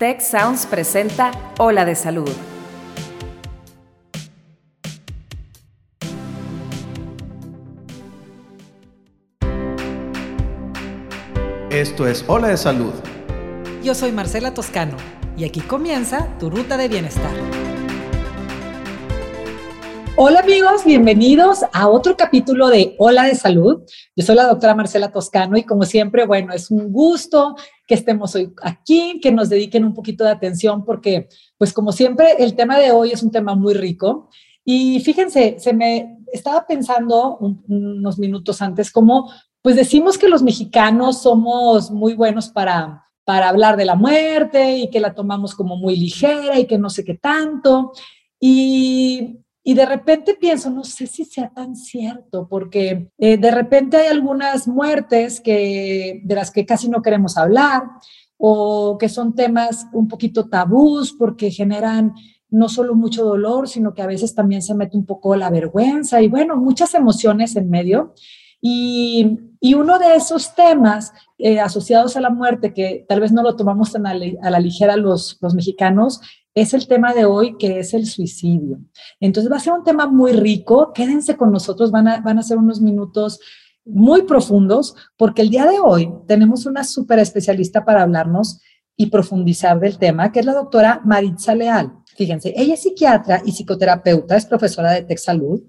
Tech Sounds presenta Ola de Salud. Esto es Ola de Salud. Yo soy Marcela Toscano y aquí comienza tu ruta de bienestar. Hola amigos, bienvenidos a otro capítulo de Hola de Salud. Yo soy la doctora Marcela Toscano y como siempre, bueno, es un gusto que estemos hoy aquí, que nos dediquen un poquito de atención porque, pues como siempre, el tema de hoy es un tema muy rico. Y fíjense, se me estaba pensando unos minutos antes como, pues decimos que los mexicanos somos muy buenos para para hablar de la muerte y que la tomamos como muy ligera y que no sé qué tanto. Y y de repente pienso, no sé si sea tan cierto, porque eh, de repente hay algunas muertes que, de las que casi no queremos hablar o que son temas un poquito tabús porque generan no solo mucho dolor, sino que a veces también se mete un poco la vergüenza y bueno, muchas emociones en medio. Y, uno de esos temas eh, asociados a la muerte, que tal vez no lo tomamos tan a, la ligera los mexicanos, es el tema de hoy, que es el suicidio. Entonces va a ser un tema muy rico. Quédense con nosotros, van a, van a ser unos minutos muy profundos, porque el día de hoy tenemos una súper especialista para hablarnos y profundizar del tema, que es la doctora Maritza Leal. Fíjense, ella es psiquiatra y psicoterapeuta, es profesora de TechSalud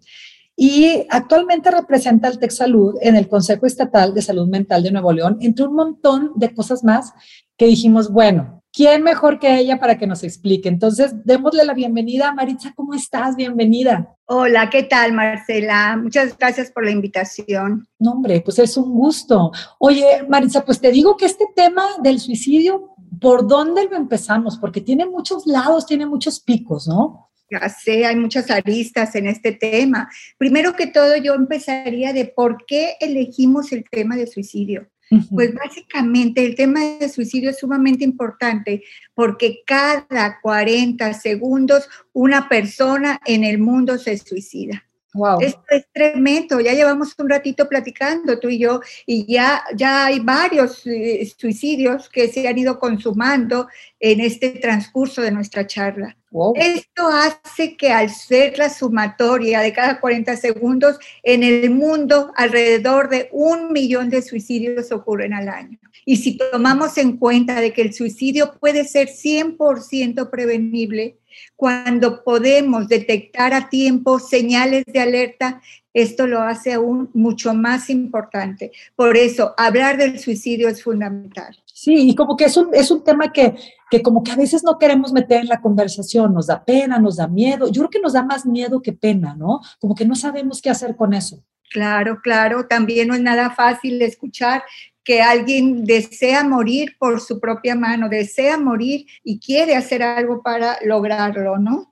y actualmente representa al TechSalud en el Consejo Estatal de Salud Mental de Nuevo León, entre un montón de cosas más que dijimos, bueno, ¿quién mejor que ella para que nos explique? Entonces, démosle la bienvenida. Maritza, ¿cómo estás? Bienvenida. Hola, ¿qué tal, Marcela? Muchas gracias por la invitación. No, hombre, pues es un gusto. Oye, Maritza, pues te digo que este tema del suicidio, ¿por dónde lo empezamos? Porque tiene muchos lados, tiene muchos picos, ¿no? Ya sé, hay muchas aristas en este tema. Primero que todo, yo empezaría de por qué elegimos el tema de suicidio. Pues básicamente el tema de suicidio es sumamente importante porque cada 40 segundos una persona en el mundo se suicida. Wow. Esto es tremendo, ya llevamos un ratito platicando tú y yo y ya, ya hay varios eh, suicidios que se han ido consumando en este transcurso de nuestra charla. Esto hace que al ser la sumatoria de cada 40 segundos, en el mundo alrededor de un millón de suicidios ocurren al año. Y si tomamos en cuenta de que el suicidio puede ser 100% prevenible, cuando podemos detectar a tiempo señales de alerta, esto lo hace aún mucho más importante. Por eso, hablar del suicidio es fundamental. Sí, y como que es un, es un tema que, que como que a veces no queremos meter en la conversación, nos da pena, nos da miedo. Yo creo que nos da más miedo que pena, ¿no? Como que no sabemos qué hacer con eso. Claro, claro, también no es nada fácil escuchar que alguien desea morir por su propia mano, desea morir y quiere hacer algo para lograrlo, ¿no?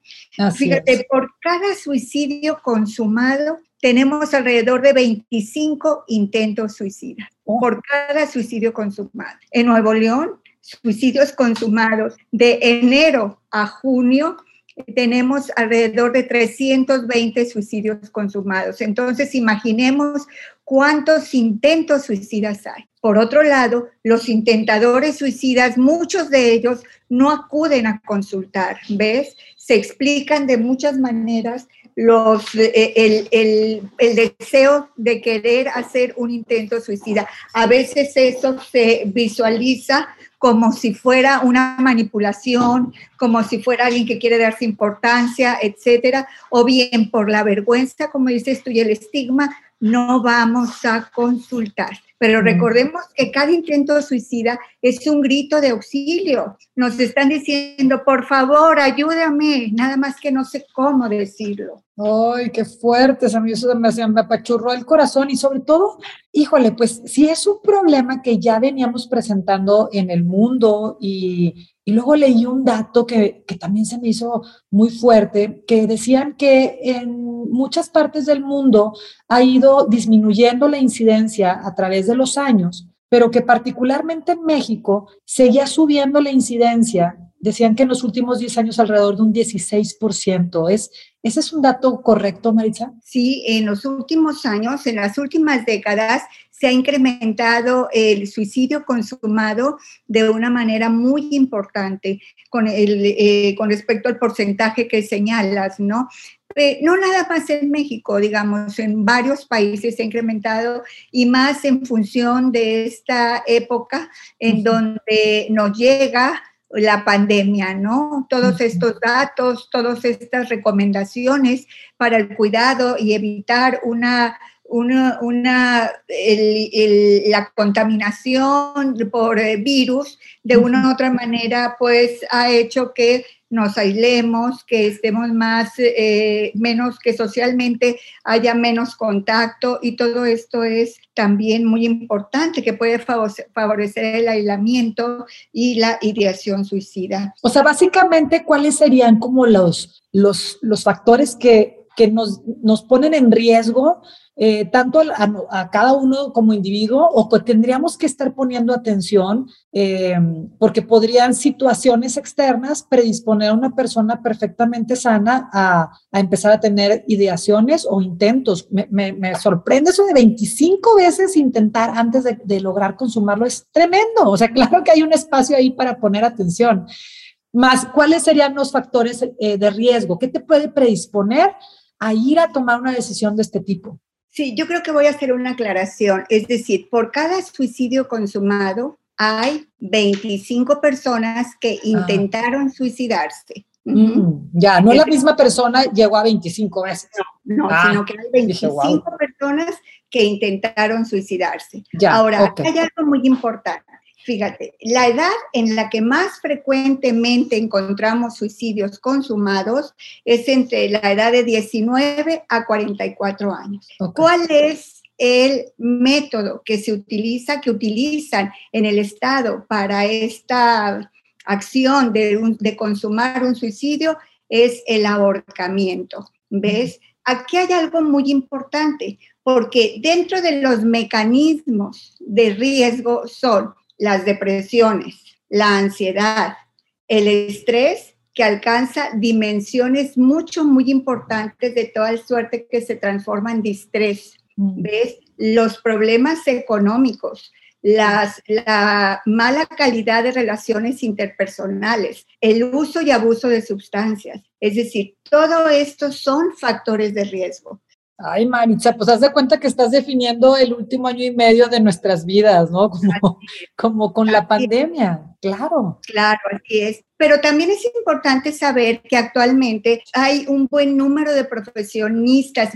Fíjate, por cada suicidio consumado tenemos alrededor de 25 intentos suicidas, oh. por cada suicidio consumado. En Nuevo León, suicidios consumados de enero a junio tenemos alrededor de 320 suicidios consumados. Entonces, imaginemos cuántos intentos suicidas hay. Por otro lado, los intentadores suicidas, muchos de ellos no acuden a consultar, ¿ves? Se explican de muchas maneras los, eh, el, el, deseo de querer hacer un intento suicida. A veces eso se visualiza como si fuera una manipulación, como si fuera alguien que quiere darse importancia, etcétera, o bien por la vergüenza, como dices tú, y el estigma, no vamos a consultar. Pero mm. recordemos que cada intento suicida es un grito de auxilio. Nos están diciendo, por favor, ayúdame, nada más que no sé cómo decirlo. Ay, qué fuertes, a mí eso me, me apachurró el corazón y sobre todo, híjole, pues si es un problema que ya veníamos presentando en el mundo y, y luego leí un dato que, que, también se me hizo muy fuerte, que decían que en muchas partes del mundo ha ido disminuyendo la incidencia a través de los años, pero que particularmente en México seguía subiendo la incidencia decían que en los últimos 10 años alrededor de un 16%. ¿Es, ¿Ese es un dato correcto, Maritza? Sí, en los últimos años, en las últimas décadas, se ha incrementado el suicidio consumado de una manera muy importante con, el, eh, con respecto al porcentaje que señalas, ¿no? Eh, no nada más en México, digamos, en varios países se ha incrementado y más en función de esta época en donde nos llega la pandemia, ¿no? Todos estos datos, todas estas recomendaciones para el cuidado y evitar una una, una la contaminación por eh, virus de una u otra manera, pues ha hecho que nos aislemos, que estemos más, eh, menos, que socialmente haya menos contacto y todo esto es también muy importante, que puede favorecer el aislamiento y la ideación suicida. O sea, básicamente, ¿cuáles serían como los, los, los factores que, que nos, nos ponen en riesgo eh, tanto a, cada uno como individuo o que tendríamos que estar poniendo atención eh, porque podrían situaciones externas predisponer a una persona perfectamente sana a, empezar a tener ideaciones o intentos. Me, sorprende eso de 25 veces intentar antes de, lograr consumarlo. Es tremendo. O sea, claro que hay un espacio ahí para poner atención. Más, ¿cuáles serían los factores eh, de riesgo? ¿Qué te puede predisponer a ir a tomar una decisión de este tipo? Sí, yo creo que voy a hacer una aclaración. Es decir, por cada suicidio consumado hay 25 personas que ah. intentaron suicidarse. Mm, ya, no la misma persona llegó a 25 veces. No, no sino que hay 25 personas que intentaron suicidarse. Ahora, hay algo muy importante. Fíjate, la edad en la que más frecuentemente encontramos suicidios consumados es entre la edad de 19 a 44 años. ¿Cuál es el método que se utiliza, que utilizan en el Estado para esta acción de, de consumar un suicidio? Es el ahorcamiento. ¿Ves? Aquí hay algo muy importante, porque dentro de los mecanismos de riesgo son las depresiones, la ansiedad, el estrés que alcanza dimensiones mucho, muy importantes de toda suerte que se transforma en distrés. Mm. ¿Ves? Los problemas económicos, las, la mala calidad de relaciones interpersonales, el uso y abuso de sustancias. Es decir, todo esto son factores de riesgo. Ay, Maritza, pues haz de cuenta que estás definiendo el último año y medio de nuestras vidas, ¿no? Como, como con la pandemia, claro. Claro, así es. Pero también es importante saber que actualmente hay un buen número de profesionistas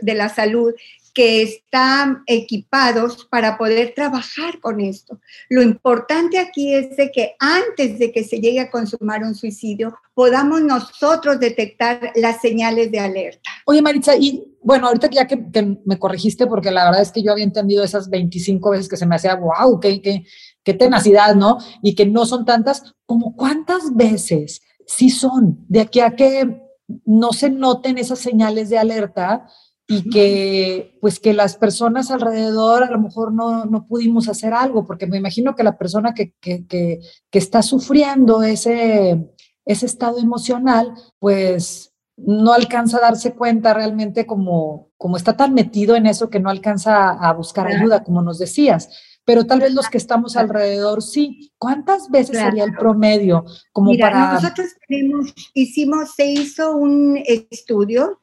de la salud que están equipados para poder trabajar con esto. Lo importante aquí es de que antes de que se llegue a consumar un suicidio, podamos nosotros detectar las señales de alerta. Oye, Maritza, y bueno, ahorita ya que, me corregiste, porque la verdad es que yo había entendido esas 25 veces que se me hacía, wow, qué, qué, qué tenacidad, ¿no? Y que no son tantas, como cuántas veces sí son, de aquí a que no se noten esas señales de alerta, y que pues que las personas alrededor a lo mejor no, no pudimos hacer algo, porque me imagino que la persona que, que, que, que, está sufriendo ese, ese estado emocional, pues no alcanza a darse cuenta realmente como, como está tan metido en eso que no alcanza a, buscar ayuda, como nos decías. Pero tal vez los que estamos alrededor sí. ¿Cuántas veces sería el promedio? Como para... nosotros tenemos, hicimos, se hizo un estudio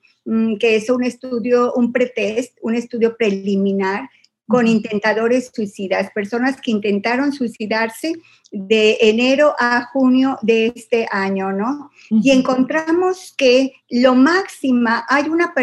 que es un estudio, un pretest, un estudio preliminar con intentadores suicidas, personas que intentaron suicidarse de enero a junio de este año, ¿no? Y encontramos que lo máxima, hay una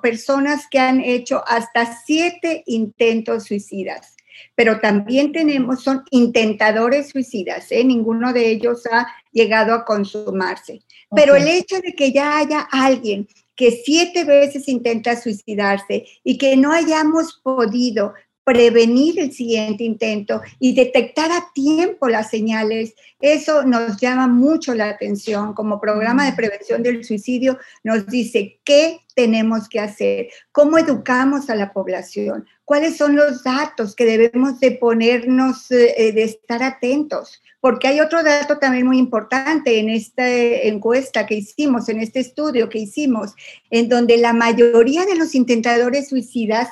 personas que han hecho hasta siete intentos suicidas pero también tenemos, son intentadores suicidas, ¿eh? ninguno de ellos ha llegado a consumarse. Pero el hecho de que ya haya alguien que siete veces intenta suicidarse y que no hayamos podido prevenir el siguiente intento y detectar a tiempo las señales, eso nos llama mucho la atención. Como programa de prevención del suicidio nos dice qué tenemos que hacer, cómo educamos a la población, cuáles son los datos que debemos de ponernos, eh, de estar atentos porque hay otro dato también muy importante en esta encuesta que hicimos, en este estudio que hicimos, en donde la mayoría de los intentadores suicidas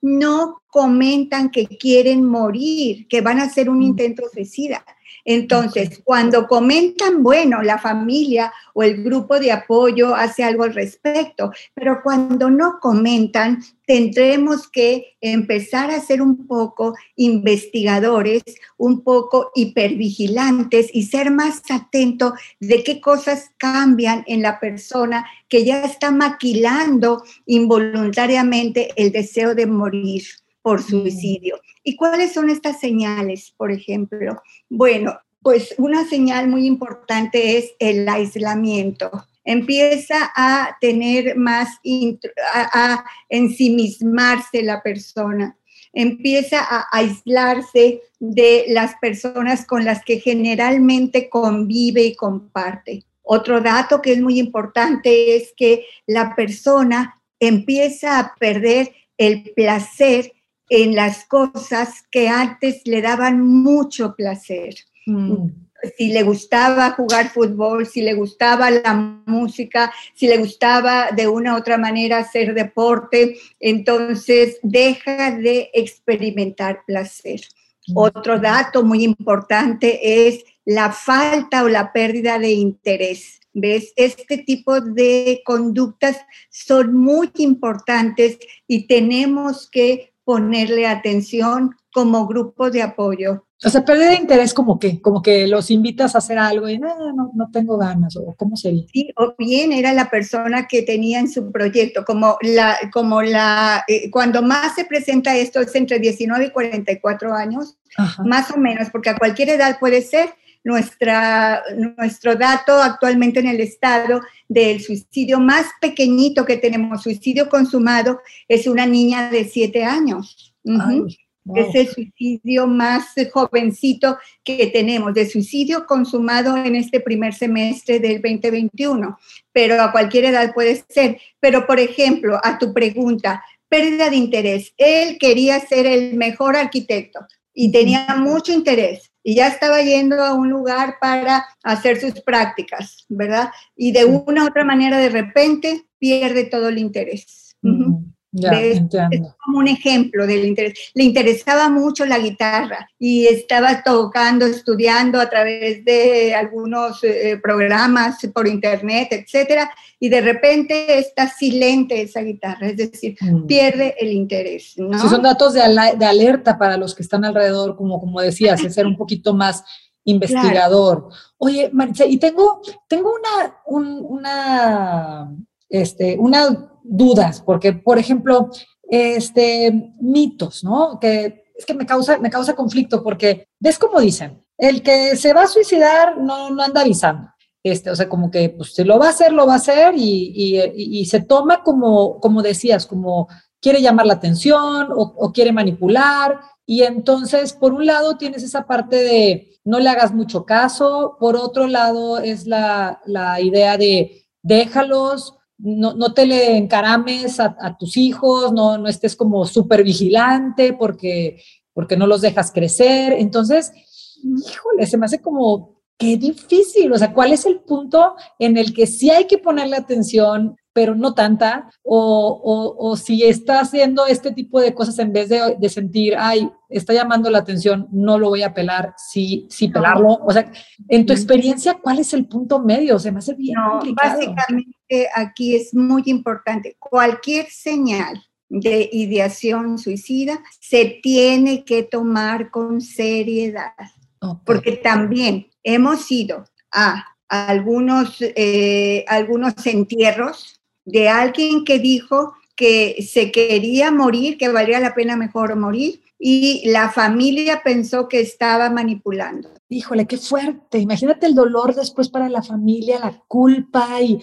no comentan que quieren morir, que van a hacer un mm. intento suicida. Entonces, cuando comentan, bueno, la familia o el grupo de apoyo hace algo al respecto, pero cuando no comentan, tendremos que empezar a ser un poco investigadores, un poco hipervigilantes y ser más atentos de qué cosas cambian en la persona que ya está maquilando involuntariamente el deseo de morir por suicidio. ¿Y cuáles son estas señales, por ejemplo? Bueno, pues una señal muy importante es el aislamiento. Empieza a tener más, a, ensimismarse la persona, empieza a aislarse de las personas con las que generalmente convive y comparte. Otro dato que es muy importante es que la persona empieza a perder el placer en las cosas que antes le daban mucho placer. Mm. Si le gustaba jugar fútbol, si le gustaba la música, si le gustaba de una u otra manera hacer deporte, entonces deja de experimentar placer. Mm. Otro dato muy importante es la falta o la pérdida de interés. ¿Ves? Este tipo de conductas son muy importantes y tenemos que ponerle atención como grupo de apoyo. O sea, pérdida de interés como que, como que los invitas a hacer algo y no, no, no tengo ganas, o cómo sería. Sí, o bien era la persona que tenía en su proyecto, como la, como la, eh, cuando más se presenta esto es entre 19 y 44 años, más o menos, porque a cualquier edad puede ser. Nuestra, nuestro dato actualmente en el estado del suicidio más pequeñito que tenemos, suicidio consumado, es una niña de 7 años. Es el suicidio más jovencito que tenemos, de suicidio consumado en este primer semestre del 2021, pero a cualquier edad puede ser. Pero, por ejemplo, a tu pregunta, pérdida de interés. Él quería ser el mejor arquitecto y tenía mucho interés y ya estaba yendo a un lugar para hacer sus prácticas, ¿verdad? Y de una u otra manera, de repente, pierde todo el interés. Es como un ejemplo del interés. Le interesaba mucho la guitarra y estaba tocando, estudiando a través de algunos eh, programas por internet, etcétera, y de repente está silente esa guitarra, es decir, mm. pierde el interés. ¿no? son datos de, alerta para los que están alrededor, como, como decías, es ser un poquito más investigador. Oye, Marisa, y tengo, tengo una, una, este, una dudas, porque, por ejemplo, este, mitos, ¿no? Que es que me causa, me causa conflicto porque, ¿ves cómo dicen? El que se va a suicidar no, no anda avisando. Este, o sea, como que pues, lo va a hacer, lo va a hacer y, y, y se toma como, como decías, como quiere llamar la atención o, o, quiere manipular. Y entonces, por un lado, tienes esa parte de no le hagas mucho caso, por otro lado, es la, la idea de déjalos, no, no te le encarames a, tus hijos, no, no estés como súper vigilante porque, porque no los dejas crecer. Entonces, híjole, se me hace como, qué difícil. O sea, ¿cuál es el punto en el que sí hay que ponerle atención, pero no tanta? O, o, si está haciendo este tipo de cosas en vez de, de, sentir, ay, está llamando la atención, no lo voy a pelar, sí, sí pelarlo. O sea, en tu experiencia, ¿cuál es el punto medio? Se me hace bien no, Básicamente aquí es muy importante. Cualquier señal de ideación suicida se tiene que tomar con seriedad, porque también hemos ido a algunos, eh, algunos entierros de alguien que dijo que se quería morir, que valía la pena mejor morir, y la familia pensó que estaba manipulando. Híjole, qué fuerte. Imagínate el dolor después para la familia, la culpa y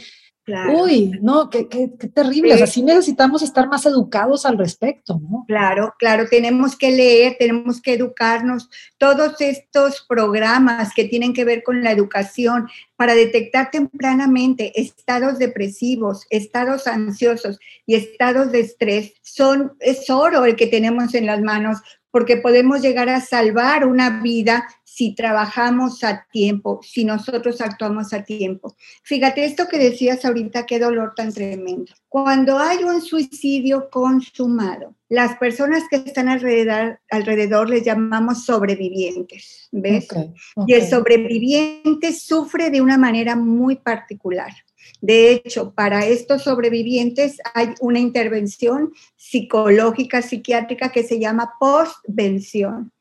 Uy, no, qué, qué, terrible. Así necesitamos estar más educados al respecto, ¿no? Claro, claro, tenemos que leer, tenemos que educarnos. Todos estos programas que tienen que ver con la educación para detectar tempranamente estados depresivos, estados ansiosos y estados de estrés, son, es oro el que tenemos en las manos porque podemos llegar a salvar una vida si trabajamos a tiempo, si nosotros actuamos a tiempo. Fíjate esto que decías ahorita, qué dolor tan tremendo. Cuando hay un suicidio consumado, las personas que están alrededor, alrededor les llamamos sobrevivientes, ¿ves? Y el sobreviviente sufre de una manera muy particular. De hecho, para estos sobrevivientes hay una intervención psicológica, psiquiátrica que se llama postvención.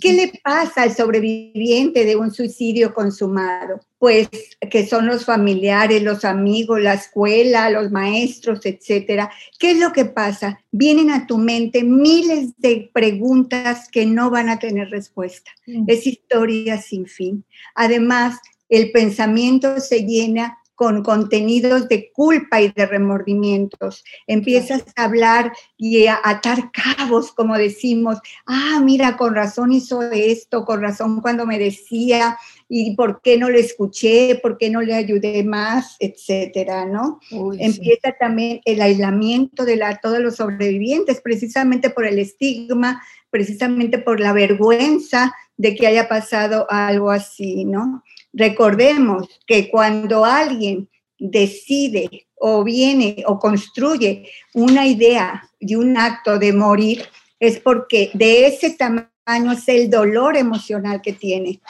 ¿Qué le pasa al sobreviviente de un suicidio consumado? Pues que son los familiares, los amigos, la escuela, los maestros, etcétera. ¿Qué es lo que pasa? Vienen a tu mente miles de preguntas que no van a tener respuesta. Es historia sin fin. Además, el pensamiento se llena con contenidos de culpa y de remordimientos. Empiezas a hablar y a atar cabos, como decimos, ah, mira, con razón hizo esto, con razón cuando me decía, y por qué no le escuché, por qué no le ayudé más, etcétera, ¿no? Empieza también el aislamiento de la, todos los sobrevivientes, precisamente por el estigma, precisamente por la vergüenza de que haya pasado algo así, ¿no? Recordemos que cuando alguien decide o viene o construye una idea y un acto de morir, es porque de ese tamaño es el dolor emocional que tiene.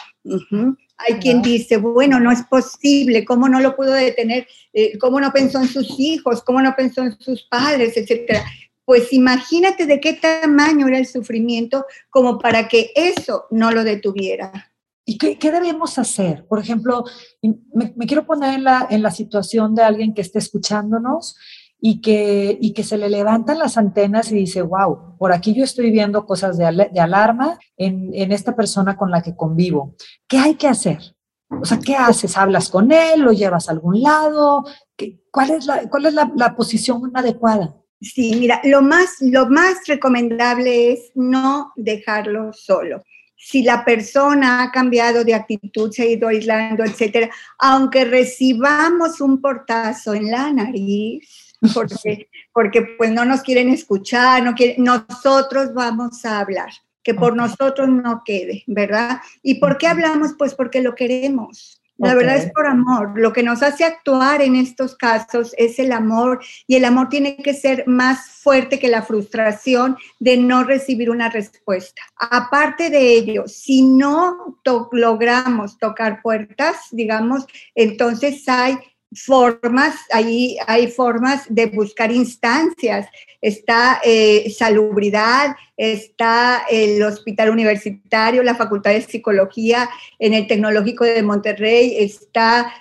Hay quien dice, bueno, no es posible, ¿cómo no lo pudo detener? Eh, ¿Cómo no pensó en sus hijos? ¿Cómo no pensó en sus padres? Etcétera. Pues imagínate de qué tamaño era el sufrimiento como para que eso no lo detuviera. ¿Y qué, debemos hacer? Por ejemplo, me, quiero poner en la, situación de alguien que esté escuchándonos y que, se le levantan las antenas y dice, wow, por aquí yo estoy viendo cosas de, alarma en, esta persona con la que convivo. ¿Qué hay que hacer? O sea, ¿qué haces? ¿Hablas con él? ¿Lo llevas a algún lado? ¿Qué, ¿Cuál es, la posición adecuada? Sí, mira, lo más, lo más recomendable es no dejarlo solo si la persona ha cambiado de actitud, se ha ido aislando, etcétera, aunque recibamos un portazo en la nariz, porque, porque pues no nos quieren escuchar, no nosotros vamos a hablar, que por nosotros no quede, ¿verdad? ¿Y por qué hablamos? Pues porque lo queremos. La verdad es por amor. Lo que nos hace actuar en estos casos es el amor y el amor tiene que ser más fuerte que la frustración de no recibir una respuesta. Aparte de ello, si no logramos tocar puertas, digamos, entonces hay formas, ahí hay formas de buscar instancias. Está eh, salubridad, está el hospital universitario, la Facultad de Psicología en el Tecnológico de Monterrey, está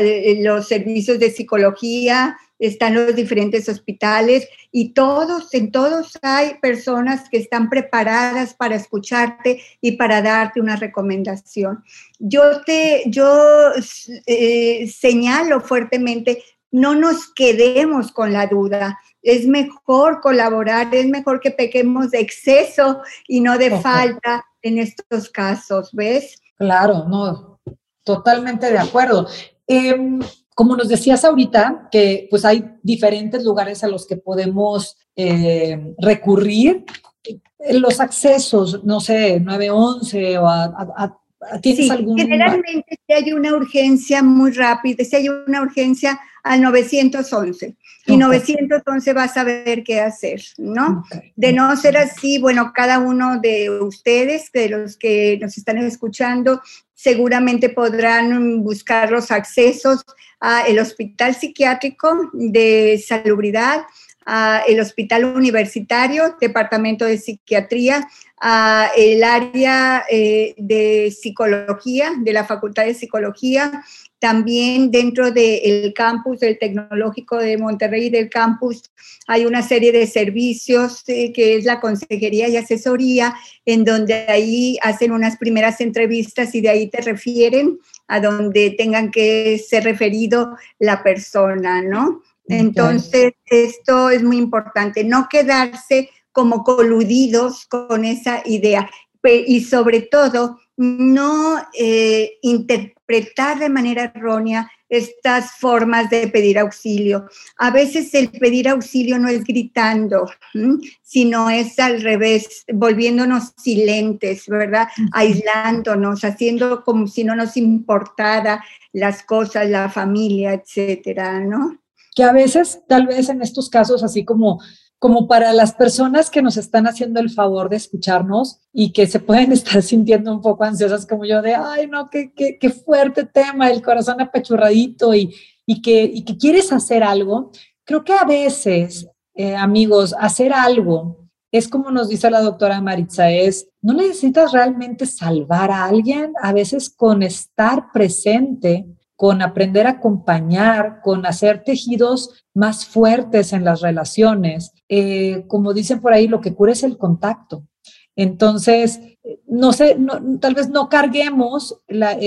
eh, los servicios de psicología, están los diferentes hospitales y todos, en todos hay personas que están preparadas para escucharte y para darte una recomendación. Yo te, yo eh, señalo fuertemente, no nos quedemos con la duda. Es mejor colaborar, es mejor que pequemos de exceso y no de falta en estos casos, ¿ves? Claro, no, totalmente de acuerdo. Em, como nos decías ahorita, que pues hay diferentes lugares a los que podemos eh, recurrir. Los accesos, no sé, 911 o a, ¿Tienes algún... Generalmente si hay una urgencia muy rápida, si hay una urgencia al 911 y 911 va a saber qué hacer, ¿no? De no ser así, bueno, cada uno de ustedes, de los que nos están escuchando, seguramente podrán buscar los accesos al hospital psiquiátrico de salubridad, el hospital universitario, departamento de psiquiatría, el área eh, de psicología, de la Facultad de Psicología, también dentro del campus del Tecnológico de Monterrey, del campus, hay una serie de servicios eh, que es la consejería y asesoría, en donde ahí hacen unas primeras entrevistas y de ahí te refieren a donde tengan que ser referido la persona, ¿no? Entonces, esto es muy importante, no quedarse como coludidos con esa idea y sobre todo no eh, interpretar de manera errónea estas formas de pedir auxilio. A veces el pedir auxilio no es gritando, sino es al revés, volviéndonos silentes, ¿verdad? Aislándonos, haciendo como si no nos importara las cosas, la familia, etcétera, ¿no? Que a veces, tal vez en estos casos, así como como para las personas que nos están haciendo el favor de escucharnos y que se pueden estar sintiendo un poco ansiosas como yo de, ay, no, qué, qué, qué fuerte tema, el corazón apechurradito y, y, que, y que quieres hacer algo. Creo que a veces, eh, amigos, hacer algo es como nos dice la doctora Maritza, es, no necesitas realmente salvar a alguien, a veces con estar presente con aprender a acompañar, con hacer tejidos más fuertes en las relaciones. Eh, como dicen por ahí, lo que cura es el contacto. Entonces, no sé, tal vez no carguemos la,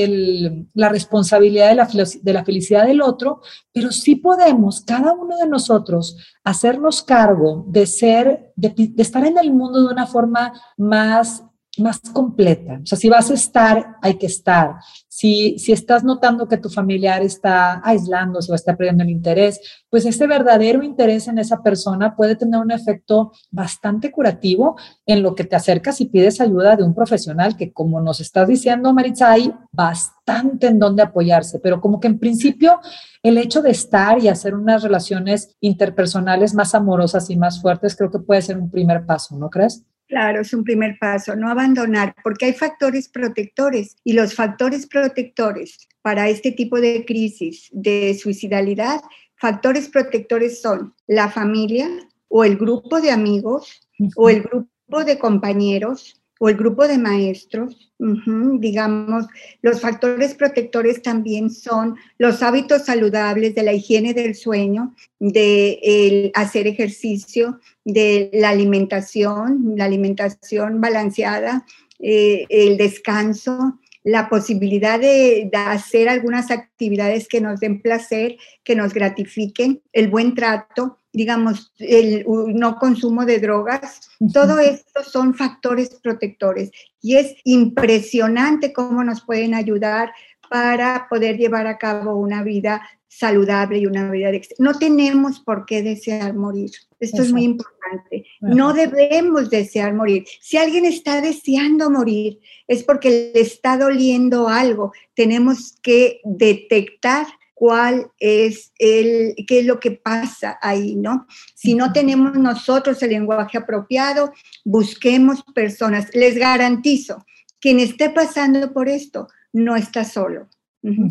la responsabilidad de la, de la, felicidad del otro, pero sí podemos, cada uno de nosotros, hacernos cargo de ser, de, de estar en el mundo de una forma más más completa. O sea, si vas a estar, hay que estar. Si, estás notando que tu familiar está aislándose o está perdiendo el interés, pues ese verdadero interés en esa persona puede tener un efecto bastante curativo en lo que te acercas y pides ayuda de un profesional que, como nos estás diciendo, Maritza, hay bastante en donde apoyarse, pero como que en principio el hecho de estar y hacer unas relaciones interpersonales más amorosas y más fuertes creo que puede ser un primer paso, ¿no crees? Claro, es un primer paso, no abandonar, porque hay factores protectores y los factores protectores para este tipo de crisis de suicidalidad, factores protectores son la familia o el grupo de amigos o el grupo de compañeros o el grupo de maestros, digamos, los factores protectores también son los hábitos saludables de la higiene del sueño, de hacer ejercicio, de la alimentación, la alimentación balanceada, eh, el descanso, la posibilidad de, hacer algunas actividades que nos den placer, que nos gratifiquen, el buen trato, digamos, el no consumo de drogas, todo esto son factores protectores y es impresionante cómo nos pueden ayudar para poder llevar a cabo una vida saludable y una vida de... No tenemos por qué desear morir. Esto es muy importante. No debemos desear morir. Si alguien está deseando morir, es porque le está doliendo algo. Tenemos que detectar cuál es el, qué es lo que pasa ahí, ¿no? Si no tenemos nosotros el lenguaje apropiado, busquemos personas. Les garantizo, quien esté pasando por esto no está solo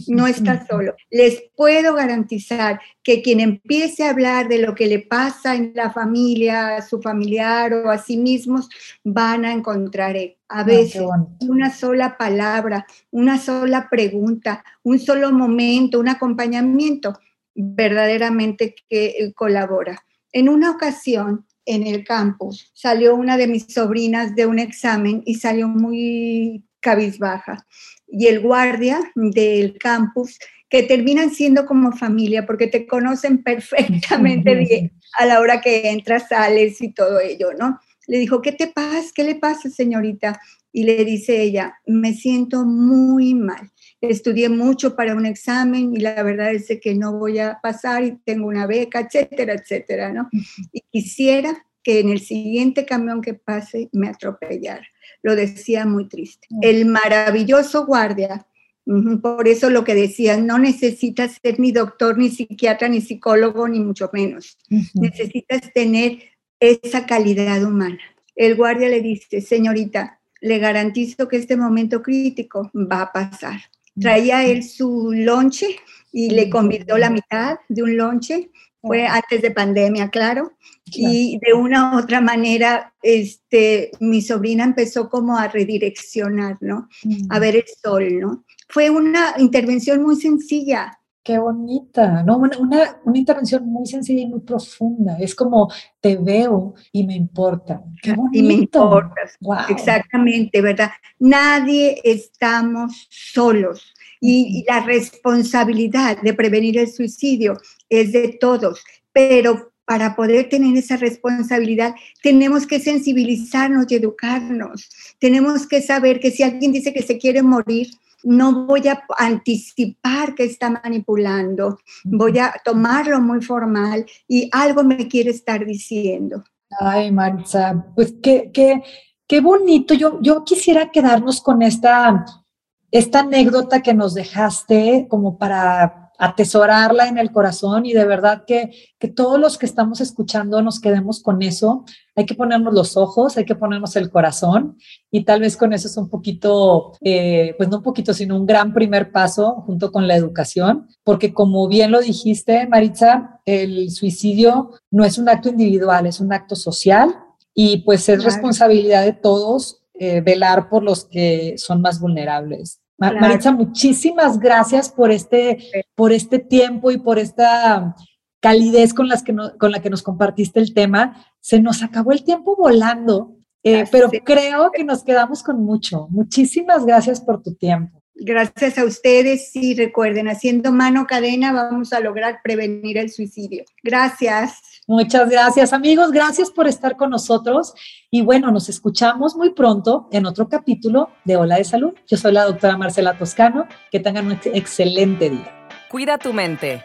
no está solo. Les puedo garantizar que quien empiece a hablar de lo que le pasa en la familia, a su familiar o a sí mismos, van a encontrar a ah, veces una sola palabra, una sola pregunta, un solo momento, un acompañamiento verdaderamente que eh, colabora. En una ocasión, en el campus, salió una de mis sobrinas de un examen y salió muy cabizbaja y el guardia del campus, que terminan siendo como familia porque te conocen perfectamente bien a la hora que entras, sales y todo ello, ¿no? Le dijo, ¿qué te pasa? ¿Qué le pasa, señorita? Y le dice ella, me siento muy mal. Estudié mucho para un examen y la verdad es que no voy a pasar y tengo una beca, etcétera, etcétera, ¿no? Y quisiera que en el siguiente camión que pase me atropellara lo decía muy triste. El maravilloso guardia, por eso lo que decía, no necesitas ser ni doctor, ni psiquiatra, ni psicólogo, ni mucho menos. Necesitas tener esa calidad humana. El guardia le dice, señorita, le garantizo que este momento crítico va a pasar. Traía él su lonche y le convidó la mitad de un lonche fue antes de pandemia, claro. Y de una u otra manera, este, mi sobrina empezó como a redireccionar, ¿no? A ver el sol, ¿no? Fue una intervención muy sencilla. Qué bonita, ¿no? Una, una, una, intervención muy sencilla y muy profunda. Es como te veo y me importa. Qué bonito. Y me importas. Exactamente, ¿verdad? Nadie estamos solos. y la responsabilidad de prevenir el suicidio es de todos, pero para poder tener esa responsabilidad tenemos que sensibilizarnos y educarnos. Tenemos que saber que si alguien dice que se quiere morir, no voy a anticipar que está manipulando, voy a tomarlo muy formal y algo me quiere estar diciendo. Ay, Marisa, pues qué, qué, qué bonito. Yo, yo quisiera quedarnos con esta, esta anécdota que nos dejaste como para atesorarla en el corazón y de verdad que, que todos los que estamos escuchando nos quedemos con eso. Hay que ponernos los ojos, hay que ponernos el corazón y tal vez con eso es un poquito, eh, pues no un poquito, sino un gran primer paso junto con la educación, porque como bien lo dijiste, Maritza, el suicidio no es un acto individual, es un acto social y pues es responsabilidad de todos eh, velar por los que son más vulnerables. Maritza, muchísimas gracias por este, por este tiempo y por esta calidez con, las que con la que nos compartiste el tema. Se nos acabó el tiempo volando, eh, pero creo que nos quedamos con mucho. Muchísimas gracias por tu tiempo. Gracias a ustedes. Sí, recuerden, haciendo mano cadena vamos a lograr prevenir el suicidio. Gracias. Muchas gracias, amigos. Gracias por estar con nosotros. Y bueno, nos escuchamos muy pronto en otro capítulo de Hola de Salud. Yo soy la doctora Marcela Toscano. Que tengan un excelente día. Cuida tu mente.